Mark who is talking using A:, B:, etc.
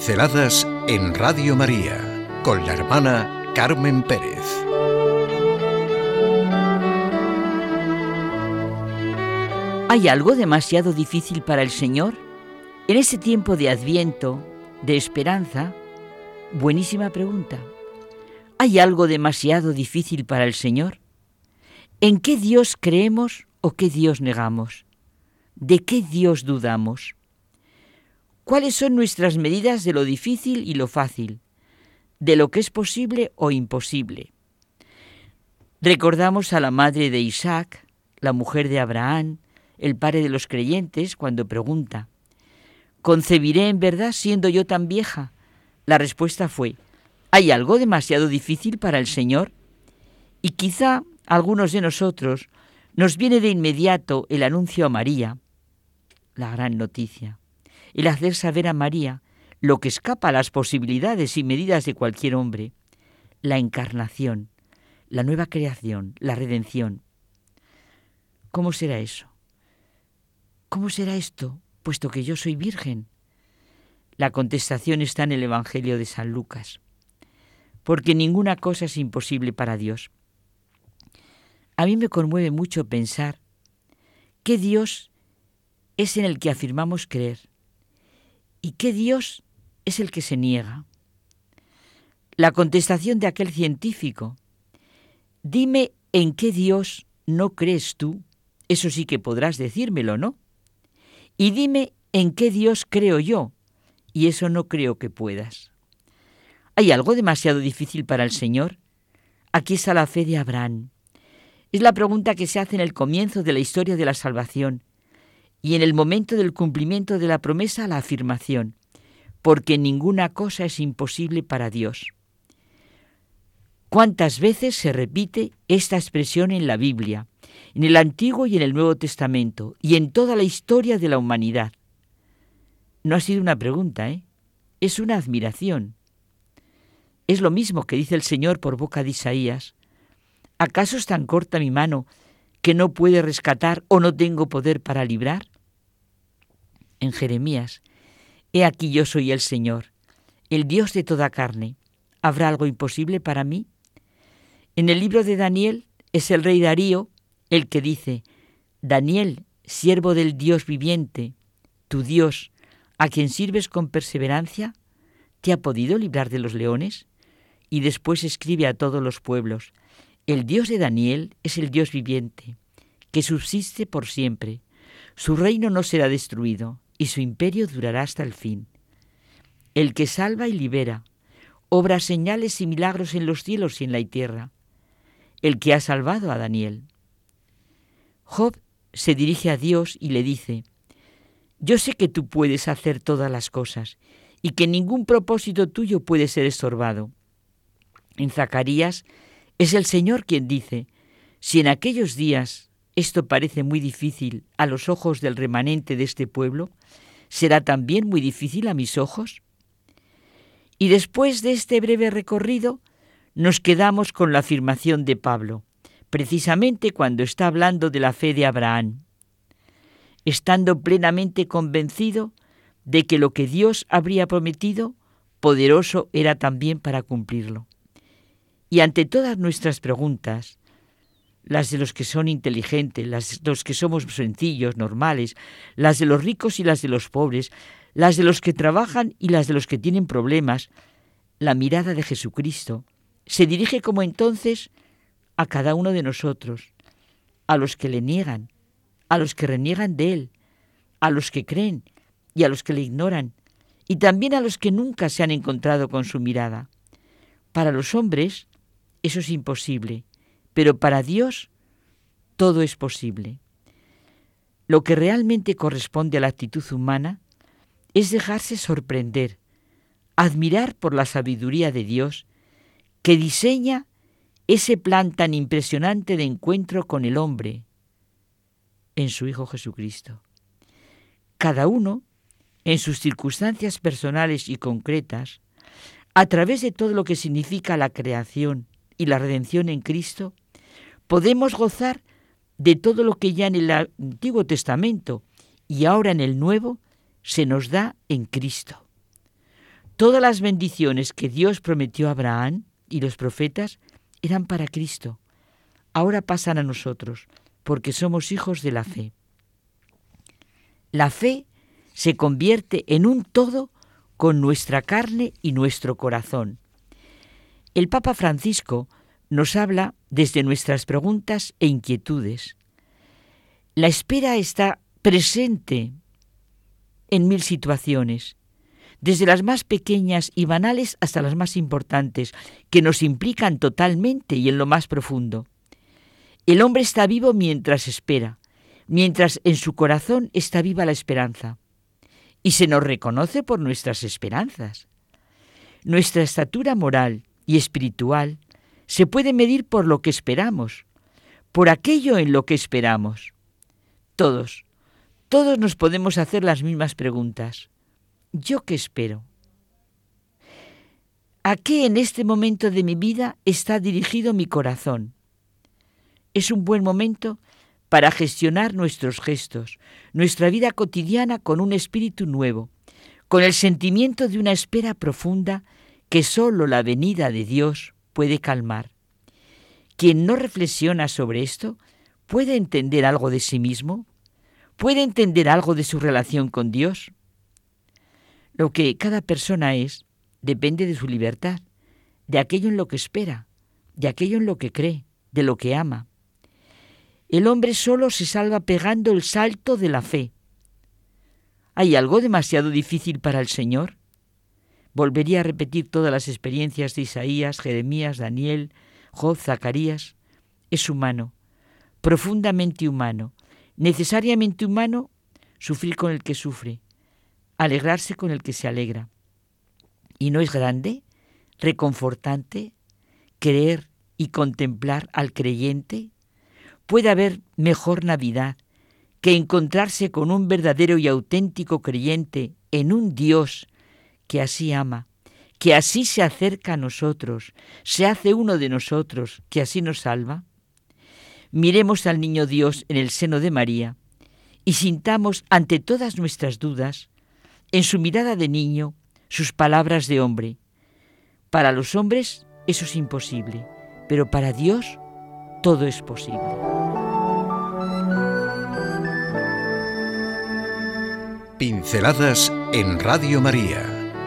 A: Pinceladas en Radio María con la hermana Carmen Pérez.
B: ¿Hay algo demasiado difícil para el Señor? En ese tiempo de adviento, de esperanza, buenísima pregunta. ¿Hay algo demasiado difícil para el Señor? ¿En qué Dios creemos o qué Dios negamos? ¿De qué Dios dudamos? ¿Cuáles son nuestras medidas de lo difícil y lo fácil? ¿De lo que es posible o imposible? Recordamos a la madre de Isaac, la mujer de Abraham, el padre de los creyentes, cuando pregunta, ¿concebiré en verdad siendo yo tan vieja? La respuesta fue, ¿hay algo demasiado difícil para el Señor? Y quizá algunos de nosotros nos viene de inmediato el anuncio a María, la gran noticia el hacer saber a María lo que escapa a las posibilidades y medidas de cualquier hombre, la encarnación, la nueva creación, la redención. ¿Cómo será eso? ¿Cómo será esto, puesto que yo soy virgen? La contestación está en el Evangelio de San Lucas, porque ninguna cosa es imposible para Dios. A mí me conmueve mucho pensar que Dios es en el que afirmamos creer, ¿Y qué Dios es el que se niega? La contestación de aquel científico, dime en qué Dios no crees tú, eso sí que podrás decírmelo, ¿no? Y dime en qué Dios creo yo, y eso no creo que puedas. ¿Hay algo demasiado difícil para el Señor? Aquí está la fe de Abraham. Es la pregunta que se hace en el comienzo de la historia de la salvación y en el momento del cumplimiento de la promesa la afirmación, porque ninguna cosa es imposible para Dios. ¿Cuántas veces se repite esta expresión en la Biblia, en el Antiguo y en el Nuevo Testamento, y en toda la historia de la humanidad? No ha sido una pregunta, ¿eh? Es una admiración. Es lo mismo que dice el Señor por boca de Isaías. ¿Acaso es tan corta mi mano que no puede rescatar o no tengo poder para librar? En Jeremías, He aquí yo soy el Señor, el Dios de toda carne. ¿Habrá algo imposible para mí? En el libro de Daniel es el rey Darío el que dice, Daniel, siervo del Dios viviente, tu Dios, a quien sirves con perseverancia, ¿te ha podido librar de los leones? Y después escribe a todos los pueblos, el Dios de Daniel es el Dios viviente, que subsiste por siempre. Su reino no será destruido, y su imperio durará hasta el fin. El que salva y libera, obra señales y milagros en los cielos y en la tierra, el que ha salvado a Daniel. Job se dirige a Dios y le dice, Yo sé que tú puedes hacer todas las cosas y que ningún propósito tuyo puede ser estorbado. En Zacarías es el Señor quien dice, si en aquellos días esto parece muy difícil a los ojos del remanente de este pueblo, ¿será también muy difícil a mis ojos? Y después de este breve recorrido, nos quedamos con la afirmación de Pablo, precisamente cuando está hablando de la fe de Abraham, estando plenamente convencido de que lo que Dios habría prometido, poderoso era también para cumplirlo. Y ante todas nuestras preguntas, las de los que son inteligentes, las de los que somos sencillos, normales, las de los ricos y las de los pobres, las de los que trabajan y las de los que tienen problemas, la mirada de Jesucristo se dirige como entonces a cada uno de nosotros, a los que le niegan, a los que reniegan de Él, a los que creen y a los que le ignoran, y también a los que nunca se han encontrado con su mirada. Para los hombres eso es imposible, pero para Dios todo es posible. Lo que realmente corresponde a la actitud humana es dejarse sorprender, admirar por la sabiduría de Dios que diseña ese plan tan impresionante de encuentro con el hombre en su Hijo Jesucristo. Cada uno, en sus circunstancias personales y concretas, a través de todo lo que significa la creación y la redención en Cristo, podemos gozar de todo lo que ya en el Antiguo Testamento y ahora en el Nuevo se nos da en Cristo. Todas las bendiciones que Dios prometió a Abraham y los profetas eran para Cristo. Ahora pasan a nosotros, porque somos hijos de la fe. La fe se convierte en un todo con nuestra carne y nuestro corazón. El Papa Francisco nos habla desde nuestras preguntas e inquietudes. La espera está presente en mil situaciones, desde las más pequeñas y banales hasta las más importantes, que nos implican totalmente y en lo más profundo. El hombre está vivo mientras espera, mientras en su corazón está viva la esperanza. Y se nos reconoce por nuestras esperanzas. Nuestra estatura moral y espiritual se puede medir por lo que esperamos, por aquello en lo que esperamos. Todos, todos nos podemos hacer las mismas preguntas. ¿Yo qué espero? ¿A qué en este momento de mi vida está dirigido mi corazón? Es un buen momento para gestionar nuestros gestos, nuestra vida cotidiana con un espíritu nuevo, con el sentimiento de una espera profunda que sólo la venida de Dios puede calmar. Quien no reflexiona sobre esto puede entender algo de sí mismo, puede entender algo de su relación con Dios. Lo que cada persona es depende de su libertad, de aquello en lo que espera, de aquello en lo que cree, de lo que ama. El hombre solo se salva pegando el salto de la fe. ¿Hay algo demasiado difícil para el Señor? Volvería a repetir todas las experiencias de Isaías, Jeremías, Daniel, Job, Zacarías. Es humano, profundamente humano, necesariamente humano sufrir con el que sufre, alegrarse con el que se alegra. ¿Y no es grande, reconfortante, creer y contemplar al creyente? ¿Puede haber mejor Navidad que encontrarse con un verdadero y auténtico creyente en un Dios que así ama, que así se acerca a nosotros, se hace uno de nosotros, que así nos salva? miremos al niño Dios en el seno de María y sintamos ante todas nuestras dudas, en su mirada de niño, sus palabras de hombre. Para los hombres eso es imposible, pero para Dios todo es posible.
A: Pinceladas en Radio María